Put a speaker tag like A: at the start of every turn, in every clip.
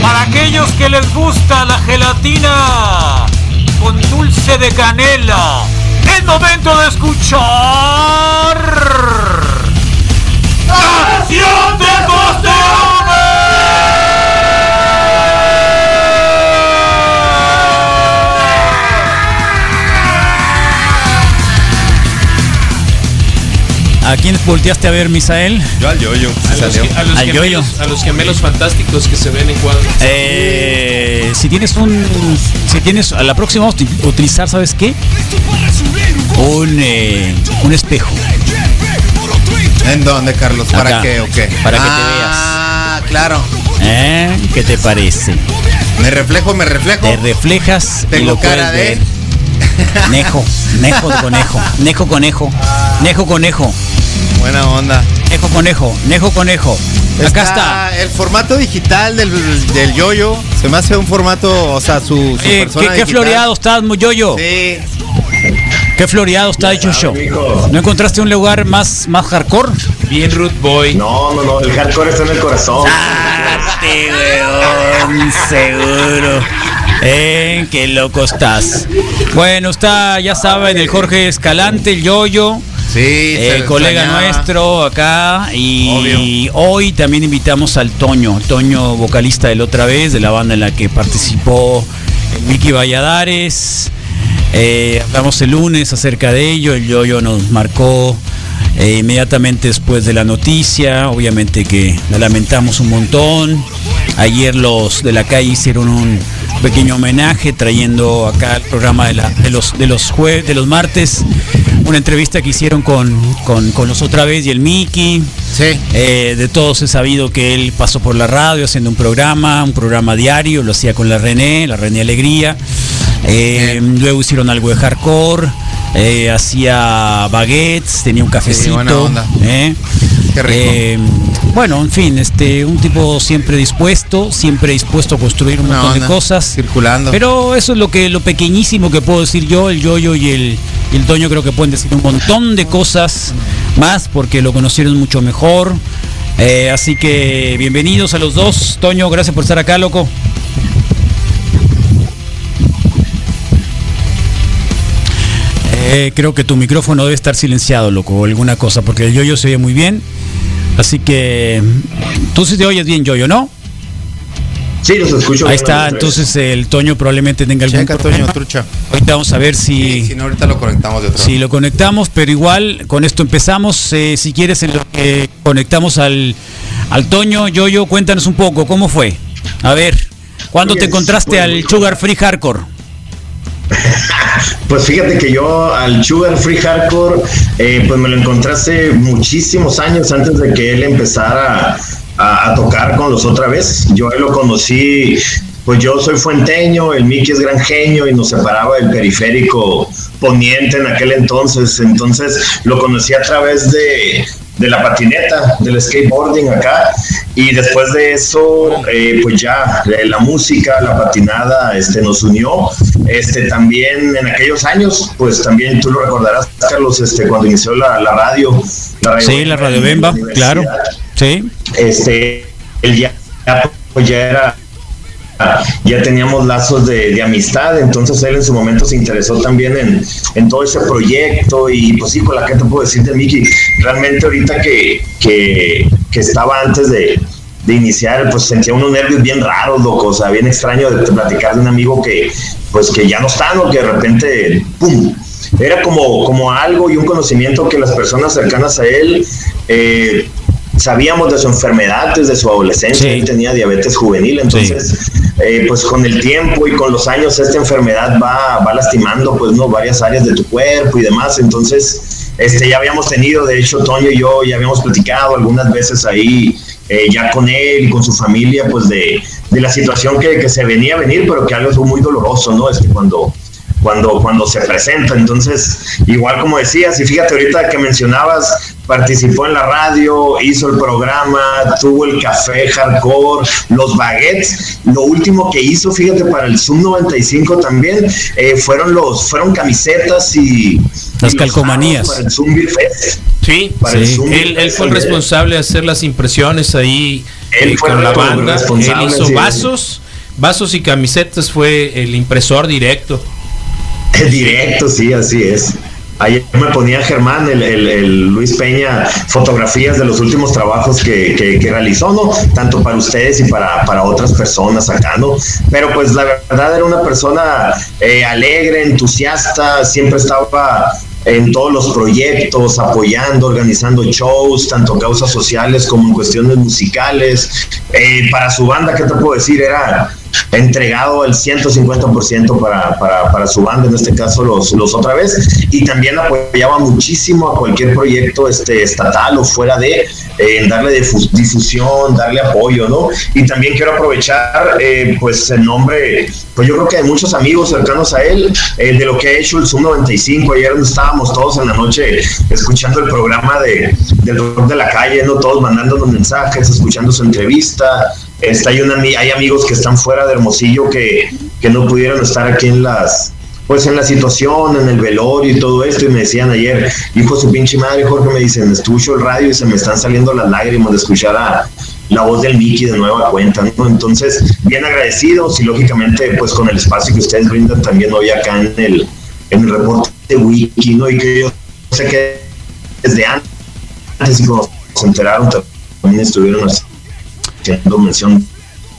A: para aquellos que les gusta la gelatina con dulce de canela, es momento de escuchar. ¡Canción
B: ¿A quién volteaste a ver, Misael?
C: Yo al yoyo.
D: A los,
C: salió.
D: que- a los
B: Al
D: gemelos,
B: yoyo.
D: a los gemelos fantásticos que se ven en cuadros.
B: Eh, si tienes un. Si tienes. A la próxima vamos a uti- utilizar, ¿sabes qué? Un, eh, un espejo.
C: ¿En dónde, Carlos? ¿Para
B: Acá.
C: qué o qué?
B: Para que te
C: Ah, claro.
B: ¿Eh? ¿Qué te parece?
C: Me reflejo, me reflejo.
B: Te reflejas y
C: Tengo
B: lo
C: cara
B: puedes
C: de-
B: ver. Nejo, nejo conejo, nejo conejo, nejo conejo,
C: Buena onda.
B: nejo conejo, nejo conejo. Acá está.
C: El formato digital del, del yoyo. Se me hace un formato, o sea, su, su
B: Eh,
C: persona
B: ¿qué, qué floreado estás, Moyoyo?
C: Sí.
B: ¿Qué floreado está hecho show? ¿No encontraste un lugar más, más hardcore?
D: Bien root boy.
E: No, no, no, el hardcore está en el corazón.
B: Sí, weón, seguro. Eh, qué loco estás. Bueno, está, ya saben, el Jorge Escalante, el Yoyo,
C: Sí,
B: el colega
C: extrañaba.
B: nuestro acá. Y
C: Obvio.
B: hoy también invitamos al Toño, Toño, vocalista del otra vez, de la banda en la que participó Vicky Valladares. Eh, hablamos el lunes acerca de ello, el Yoyo nos marcó eh, inmediatamente después de la noticia, obviamente que la lamentamos un montón. Ayer los de la calle hicieron un pequeño homenaje trayendo acá al programa de, la- de los de los jue- de los martes una entrevista que hicieron con, con, con los otra vez y el Mickey.
C: Sí.
B: Eh, de todos he sabido que él pasó por la radio haciendo un programa, un programa diario, lo hacía con la René, la René Alegría. Eh, luego hicieron algo de hardcore, eh, hacía baguettes, tenía un cafecito. eh.
C: Qué rico.
B: Bueno, en fin, este, un tipo siempre dispuesto, siempre dispuesto a construir un
C: Buena
B: montón de cosas.
C: circulando.
B: Pero eso es lo que, lo pequeñísimo que puedo decir yo, el yoyo y el, y el Toño creo que pueden decir un montón de cosas más porque lo conocieron mucho mejor. Eh, así que bienvenidos a los dos. Toño, gracias por estar acá, loco. Eh, creo que tu micrófono debe estar silenciado, loco, o alguna cosa, porque el yoyo se oye muy bien. Así que tú sí te oyes bien, yoyo, ¿no?
E: Sí, los escucho.
B: Ahí está, entonces el Toño probablemente tenga algún
C: Checa,
B: problema.
C: Toño, trucha.
B: Ahorita vamos a ver
C: Sí,
B: si,
C: si no, ahorita lo conectamos de otro.
B: si lo conectamos, pero igual con esto empezamos. Eh, si quieres, en lo que conectamos al, al Toño, Yoyo, cuéntanos un poco, ¿cómo fue? A ver, ¿cuándo te
E: Pues,
B: encontraste
E: pues,
B: al Sugar Free Hardcore?
E: Pues fíjate que yo al Sugar Free Hardcore, eh, pues me lo encontré hace muchísimos años antes de que él empezara a, tocar con los otra vez. Yo lo conocí, pues yo soy fuenteño, el Mickey es granjeño y nos separaba el periférico poniente en aquel entonces. Entonces lo conocí a través de, de la patineta, del skateboarding acá. Y después de eso, eh, pues ya eh, la música, la patinada, este, nos unió. Este, también en aquellos años, pues también tú lo recordarás, Carlos, este, cuando inició la, la radio. La radio
B: Sí, la Radio Bemba, claro. Sí.
E: Este, él ya, pues ya era ya teníamos lazos de, amistad, entonces él en su momento se interesó también en, todo ese proyecto y pues sí, con la que te puedo decir de Miki, realmente ahorita que, que, estaba antes de, de iniciar, pues sentía unos nervios bien raros, loco, o sea, bien extraño de, de platicar de un amigo que pues que ya no está, ¿no? Que de repente, ¡pum! Era como, como algo y un conocimiento que las personas cercanas a él eh, sabíamos de su enfermedad desde su adolescencia,
B: Sí.
E: él tenía diabetes juvenil, entonces eh, pues con el tiempo y con los años esta enfermedad va, va lastimando pues no varias áreas de tu cuerpo y demás, entonces este ya habíamos tenido, de hecho Toño y yo ya habíamos platicado algunas veces ahí eh, ya con él y con su familia pues de, de la situación que, que se venía a venir, pero que algo fue muy doloroso, ¿no? Es que cuando cuando, cuando se presenta. Entonces, igual como decías, y fíjate ahorita que mencionabas, participó en la radio, hizo el programa, tuvo el café hardcore, los baguettes. Lo último que hizo, fíjate, para el Zoom 95 también, eh, fueron los, fueron camisetas y
B: las calcomanías.
E: Para el Zoom Fest.
D: Sí, sí. Él, él, fue el responsable de hacer las impresiones ahí él eh, con la banda. Él hizo vasos, vasos y camisetas, fue el impresor directo.
E: Directo, sí, así es. Ayer me ponía Germán, el, el, Luis Peña, fotografías de los últimos trabajos que, que, que, realizó, ¿no? Tanto para ustedes y para, para otras personas acá, ¿no? Pero pues la verdad era una persona eh, alegre, entusiasta, siempre estaba en todos los proyectos, apoyando, organizando shows, tanto causas sociales como en cuestiones musicales. Eh, para su banda, ¿qué te puedo decir? Era entregado el 150% para, para, para su banda, en este caso los, los otra vez, y también apoyaba muchísimo a cualquier proyecto este, estatal o fuera de, eh, darle difusión, darle apoyo, ¿no? Y también quiero aprovechar, eh, pues, el nombre, pues yo creo que de muchos amigos cercanos a él, eh, de lo que ha hecho el Zoom 95, ayer estábamos todos en la noche escuchando el programa de, del de la calle, ¿no? Todos mandándonos mensajes, escuchando su entrevista, Está, hay, una, hay amigos que están fuera de Hermosillo que, que no pudieron estar aquí en las, pues en la situación, en el velorio y todo esto, y me decían ayer, hijo su pinche madre, Jorge, me dicen, escucho el radio y se me están saliendo las lágrimas de escuchar a la voz del Mickey de nueva cuenta, ¿no? Entonces, bien agradecidos y lógicamente, pues con el espacio que ustedes brindan también hoy acá en el, en el reporte de Wiki, ¿no? Y que yo sé que desde antes y cuando se enteraron también estuvieron así haciendo mención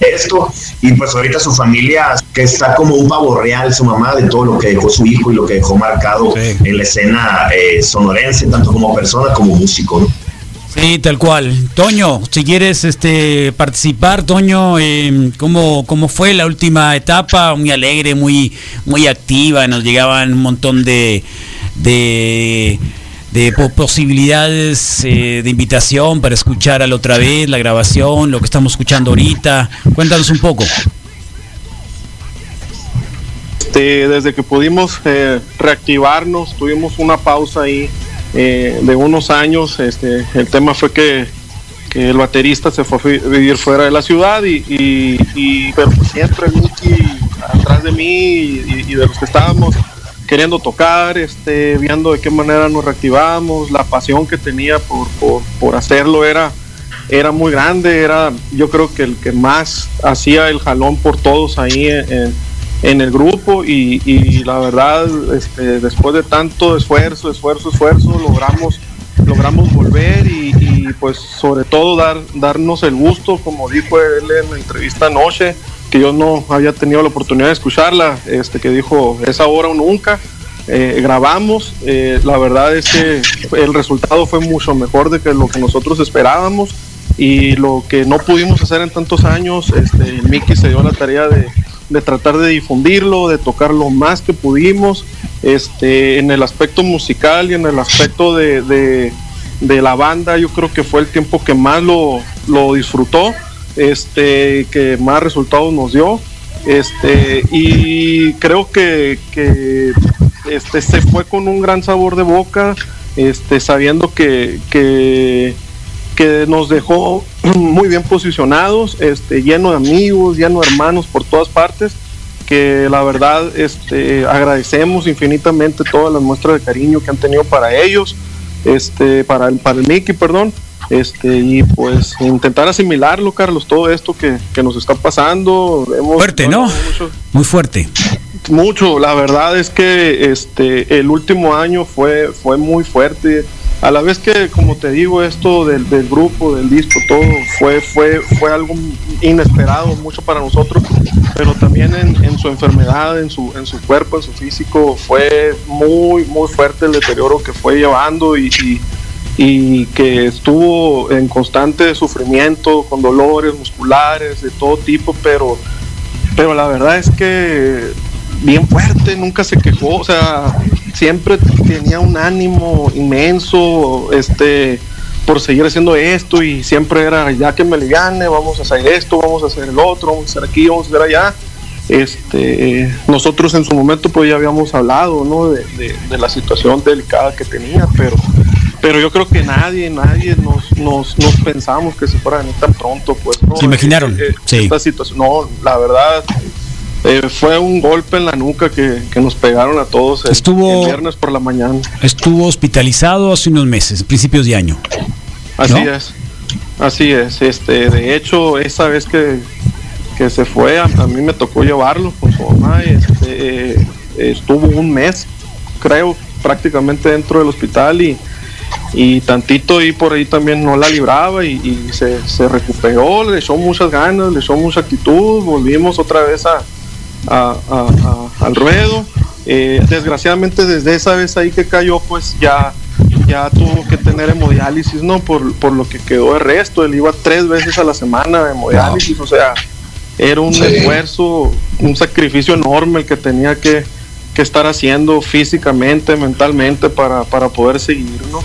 E: de esto. Y pues ahorita su familia, que está como un pavo real, su mamá, de todo lo que dejó su hijo y lo que dejó marcado en la escena eh, sonorense, tanto como persona como músico.
B: Sí, tal cual. Toño, si quieres este, participar, Toño, eh, ¿cómo, ¿cómo fue la última etapa? Muy alegre, muy, muy activa, nos llegaban un montón de, de de posibilidades eh, de invitación para escuchar a la otra vez la grabación, lo que estamos escuchando ahorita. Cuéntanos un poco.
F: Este, desde que pudimos eh, reactivarnos, tuvimos una pausa ahí eh, de unos años. Este, el tema fue que, el baterista se fue a vivir fuera de la ciudad y, y, pero siempre atrás de mí y, y de los que estábamos queriendo tocar, este, viendo de qué manera nos reactivamos, la pasión que tenía por, por, hacerlo era, era muy grande, era yo creo que el que más hacía el jalón por todos ahí en, en el grupo y, la verdad, este, después de tanto esfuerzo, esfuerzo, esfuerzo, logramos, logramos volver y, y, pues sobre todo dar, darnos el gusto, como dijo él en la entrevista anoche, que yo no había tenido la oportunidad de escucharla, este, que dijo, es ahora o nunca. Eh, grabamos, eh, la verdad es que el resultado fue mucho mejor de que lo que nosotros esperábamos y lo que no pudimos hacer en tantos años, este, Mickey se dio la tarea de, de tratar de difundirlo, de tocar lo más que pudimos, este, en el aspecto musical y en el aspecto de, de, de la banda, yo creo que fue el tiempo que más lo, lo disfrutó este, que más resultados nos dio. Este, y creo que, este, se fue con un gran sabor de boca, este, sabiendo que, que, que nos dejó muy bien posicionados, este, lleno de amigos, lleno de hermanos por todas partes, que la verdad este, agradecemos infinitamente todas las muestras de cariño que han tenido para ellos, este, para el, para el Mickey, perdón este y pues intentar asimilarlo Carlos todo esto que, nos está pasando.
B: Fuerte no muy fuerte.
F: Mucho la verdad es que este el último año fue fue muy fuerte. A la vez que como te digo esto del, grupo del disco todo fue fue fue algo inesperado mucho para nosotros pero también en, su enfermedad en su en su cuerpo en su físico fue muy muy fuerte el deterioro que fue llevando y y que estuvo en constante sufrimiento, con dolores musculares de todo tipo, pero, pero la verdad es que bien fuerte, nunca se quejó, o sea, siempre tenía un ánimo inmenso, este, por seguir haciendo esto y siempre era, ya que me le gane, vamos a hacer esto, vamos a hacer el otro, vamos a hacer aquí, vamos a hacer allá. Este, nosotros en su momento pues ya habíamos hablado, ¿no? De, de la situación delicada que tenía, pero pero yo creo que nadie, nadie nos, nos, nos pensamos que se fuera a venir tan pronto, pues. ¿no?
B: ¿Se imaginaron?
F: Eh,
B: sí.
F: Esta situación, no, la verdad, eh, fue un golpe en la nuca que, que nos pegaron a todos el,
B: Estuvo-
F: el viernes por la mañana.
B: Estuvo hospitalizado hace unos meses, principios de año.
F: Así
B: ¿No?
F: es, así es. Este, de hecho, esa vez que, que se fue, a, a mí me tocó llevarlo con su mamá. y, Este, eh, estuvo un mes, creo, prácticamente dentro del hospital y, y tantito y por ahí también no la libraba y, y se, se recuperó, le echó muchas ganas, le echó mucha actitud, volvimos otra vez a, a- a- a- al ruedo. Eh, desgraciadamente desde esa vez ahí que cayó, pues ya, ya tuvo que tener hemodiálisis, ¿no? Por, por lo que quedó de resto. Él iba tres veces a la semana a hemodiálisis, o sea, era un
E: Sí.
F: esfuerzo, un sacrificio enorme el que tenía que, que estar haciendo físicamente, mentalmente para, para poder seguir, ¿no?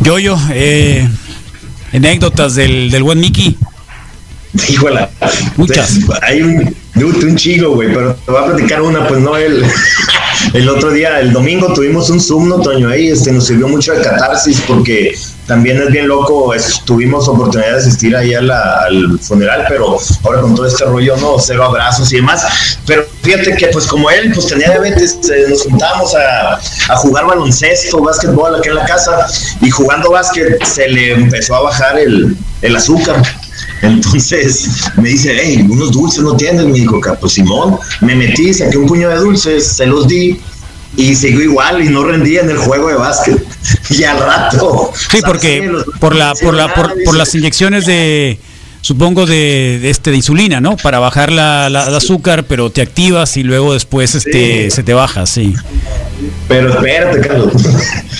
B: Yoyo, eh, anécdotas del, del buen Mickey.
E: Híjole.
B: Muchas.
E: Hay un, un chico, güey, pero te voy a platicar una, pues no, el, el otro día, el domingo tuvimos un Zoom, ¿no, Toño? Ahí este, nos sirvió mucho de catarsis porque también es bien loco, es- tuvimos oportunidad de asistir ahí al funeral, pero ahora con todo este rollo, no, cero abrazos y demás. Pero fíjate que, pues como él, pues tenía diabetes, eh, nos juntábamos a, a jugar baloncesto, básquetbol aquí en la casa, y jugando básquet se le empezó a bajar el, el azúcar. Entonces me dice, hey, unos dulces no tienes, me dijo, pues Simón, me metí, saqué un puño de dulces, se los di y siguió igual y no rendía en el juego de básquet. Y al rato.
B: Sí,
E: ¿sabes
B: porque por la por la por, por las inyecciones de supongo de, de este de insulina, ¿no? Para bajar la, la- el azúcar, pero te activas y luego después este
E: Sí.
B: se te baja, sí.
E: Pero espérate, Carlos.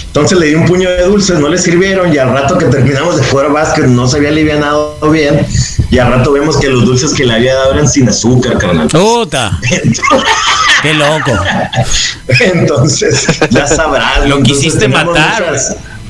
E: Entonces le di un puño de dulces, no le sirvieron y al rato que terminamos de jugar básquet no se había alivianado bien y al rato vemos que los dulces que le había dado eran sin azúcar, carnal.
B: ¡Puta! ¡Qué loco!
E: Entonces, ya sabrás.
D: Lo quisiste matar,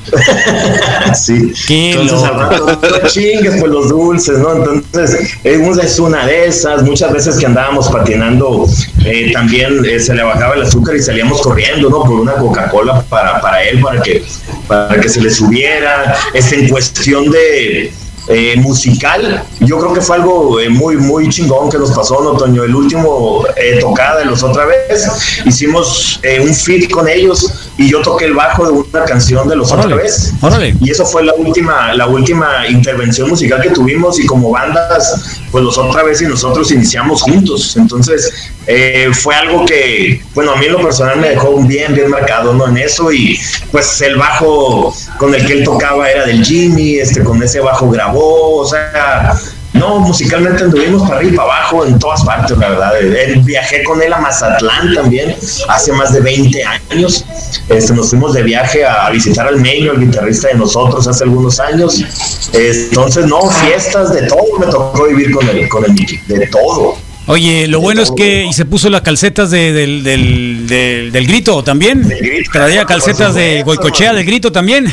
E: sí.
B: Qué
E: Entonces, al rato, no chingues pues los dulces, ¿no? Entonces, eh, es una de esas. Muchas veces que andábamos patinando, eh, también eh, se le bajaba el azúcar y salíamos corriendo, ¿no? Por una Coca-Cola para, para él, para que, para que se le subiera. Es en cuestión de. Eh, musical, yo creo que fue algo eh, muy, muy chingón que nos pasó, ¿no, Toño? El último eh, tocada de los otra vez, hicimos eh, un feat con ellos y yo toqué el bajo de una canción de los otra
B: Órale,
E: vez.
B: órale.
E: Y eso fue la última, la última intervención musical que tuvimos y como bandas, pues los otra vez y nosotros iniciamos juntos. Entonces, eh, fue algo que, bueno, a mí en lo personal me dejó bien, bien marcado, ¿no? En eso y pues el bajo con el que él tocaba era del Jimmy, este, con ese bajo o sea... No, musicalmente anduvimos para arriba y para abajo en todas partes, la verdad. Eh, viajé con él a Mazatlán también hace más de 20 años. Este, nos fuimos de viaje a, visitar al Meño, el guitarrista de nosotros, hace algunos años. Entonces, no, fiestas de todo me tocó vivir con el, con el de todo.
B: Oye, lo bueno es que y se puso las calcetas de- del, del, del, del grito también.
E: Grito.
B: Traía calcetas de Goicochea del grito también.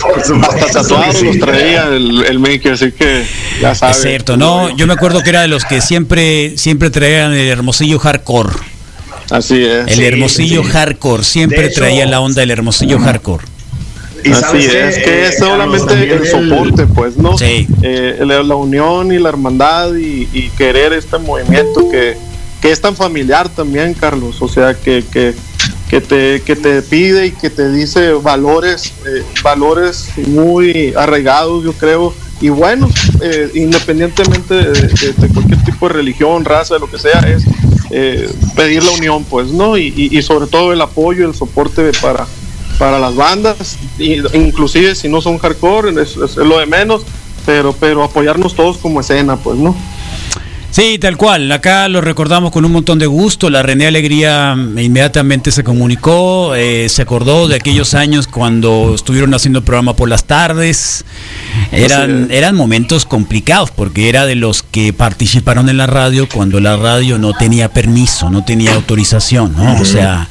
E: Por supuesto
F: Hasta tatuados los traía el, el Maker, así que ya sabes.
B: Es cierto, no, yo me acuerdo que era de los que siempre siempre traían el hermosillo hardcore.
F: Así es.
B: El
E: Sí,
B: hermosillo
E: sí.
B: hardcore, siempre
E: hecho-
B: traía la onda del hermosillo hardcore.
E: Y
F: Así es, que
E: eh,
F: es solamente el soporte, pues, ¿no?
B: Sí.
F: Eh, la, la unión y la hermandad y, y querer este movimiento que, que es tan familiar también, Carlos. O sea, que, que, que, te, que te pide y que te dice valores, eh, valores muy arraigados, yo creo, y buenos, eh, independientemente de, de- de cualquier tipo de religión, raza, de lo que sea, es eh, pedir la unión, pues, ¿no? Y, y- y sobre todo el apoyo, el soporte para, para las bandas, inclusive si no son hardcore, es, es lo de menos, pero, pero apoyarnos todos como escena, pues, ¿no?
B: Sí, tal cual. Acá lo recordamos con un montón de gusto. La René Alegría inmediatamente se comunicó, eh, se acordó de aquellos años cuando estuvieron haciendo programa por las tardes. Eran, eran momentos complicados porque era de los que participaron en la radio cuando la radio no tenía permiso, no tenía autorización, ¿no? O sea,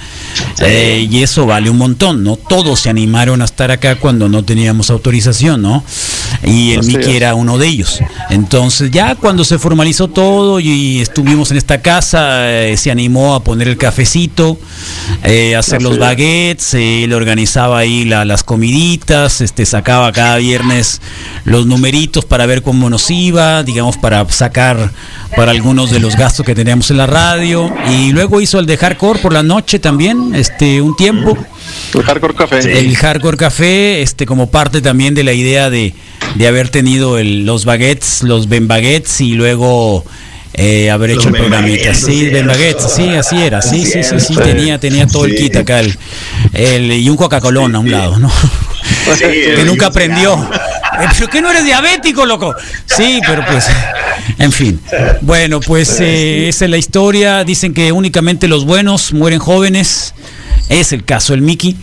B: eh, y eso vale un montón, ¿no? Todos se animaron a estar acá cuando no teníamos autorización, ¿no? Y el
F: es.
B: era uno de ellos. Entonces, ya cuando se formalizó todo, todo y estuvimos en esta casa, eh, se animó a poner el cafecito, eh, a hacer los baguettes, él organizaba ahí las comiditas, este, sacaba cada viernes los numeritos para ver cómo nos iba, digamos, para sacar para algunos de los gastos que teníamos en la radio y luego hizo el de hardcore por la noche también, este, un tiempo.
F: El Hardcore Café.
B: El Hardcore Café, este, como parte también de la idea de, de haber tenido el, los baguettes, los Ben Baguettes y luego eh, haber hecho el programita. Sí, Ben Baguettes, sí, así era. Sí, sí, sí, sí, tenía, tenía todo el kit acá. El, el y un Coca-Cola a un lado, ¿no? que nunca aprendió. Eh, ¿Pero que no eres diabético, loco? Sí, pero pues, en fin. Bueno, pues eh, esa es la historia. Dicen que únicamente los buenos mueren jóvenes. Es el caso del Mickey.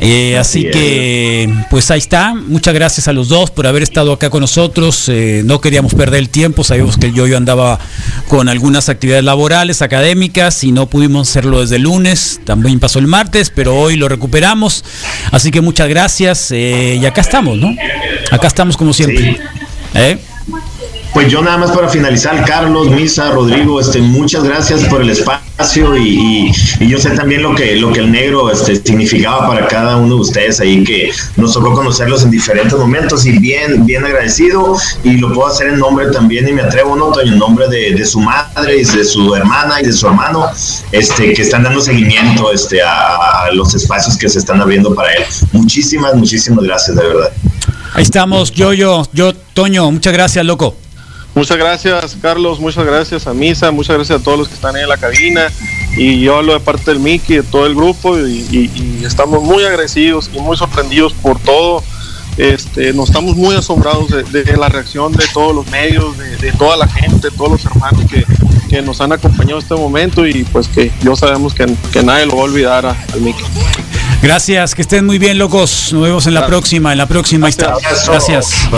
B: Eh, así, que, pues ahí está. Muchas gracias a los dos por haber estado acá con nosotros. Eh, no queríamos perder el tiempo. Sabíamos que yo, yo andaba con algunas actividades laborales, académicas, y no pudimos hacerlo desde el lunes. También pasó el martes, pero hoy lo recuperamos. Así que muchas gracias. Eh, y acá estamos, ¿no? Acá estamos como siempre.
E: Pues yo nada más para finalizar, Carlos, Misa, Rodrigo, este, muchas gracias por el espacio y, yo sé también lo que, lo que el negro este, significaba para cada uno de ustedes ahí, que nos tocó conocerlos en diferentes momentos y bien, bien agradecido y lo puedo hacer en nombre también y me atrevo, ¿no? En nombre de, su madre y de su hermana y de su hermano, este, que están dando seguimiento este, a, a los espacios que se están abriendo para él. Muchísimas, muchísimas gracias, de verdad.
B: Ahí estamos, yo, yo, yo, Toño, muchas gracias, loco.
F: Muchas gracias, Carlos. Muchas gracias a Misa. Muchas gracias a todos los que están ahí en la cabina. Y yo hablo de parte del Mickey, de todo el grupo. Y, estamos muy agradecidos y muy sorprendidos por todo. Este, nos estamos muy asombrados de, la reacción de todos los medios, de, toda la gente, de todos los hermanos que, nos han acompañado en este momento. Y pues que yo sabemos que, nadie lo va a olvidar al Mickey.
B: Gracias, que estén muy bien, locos. Nos vemos en la próxima. En la próxima, está. Gracias.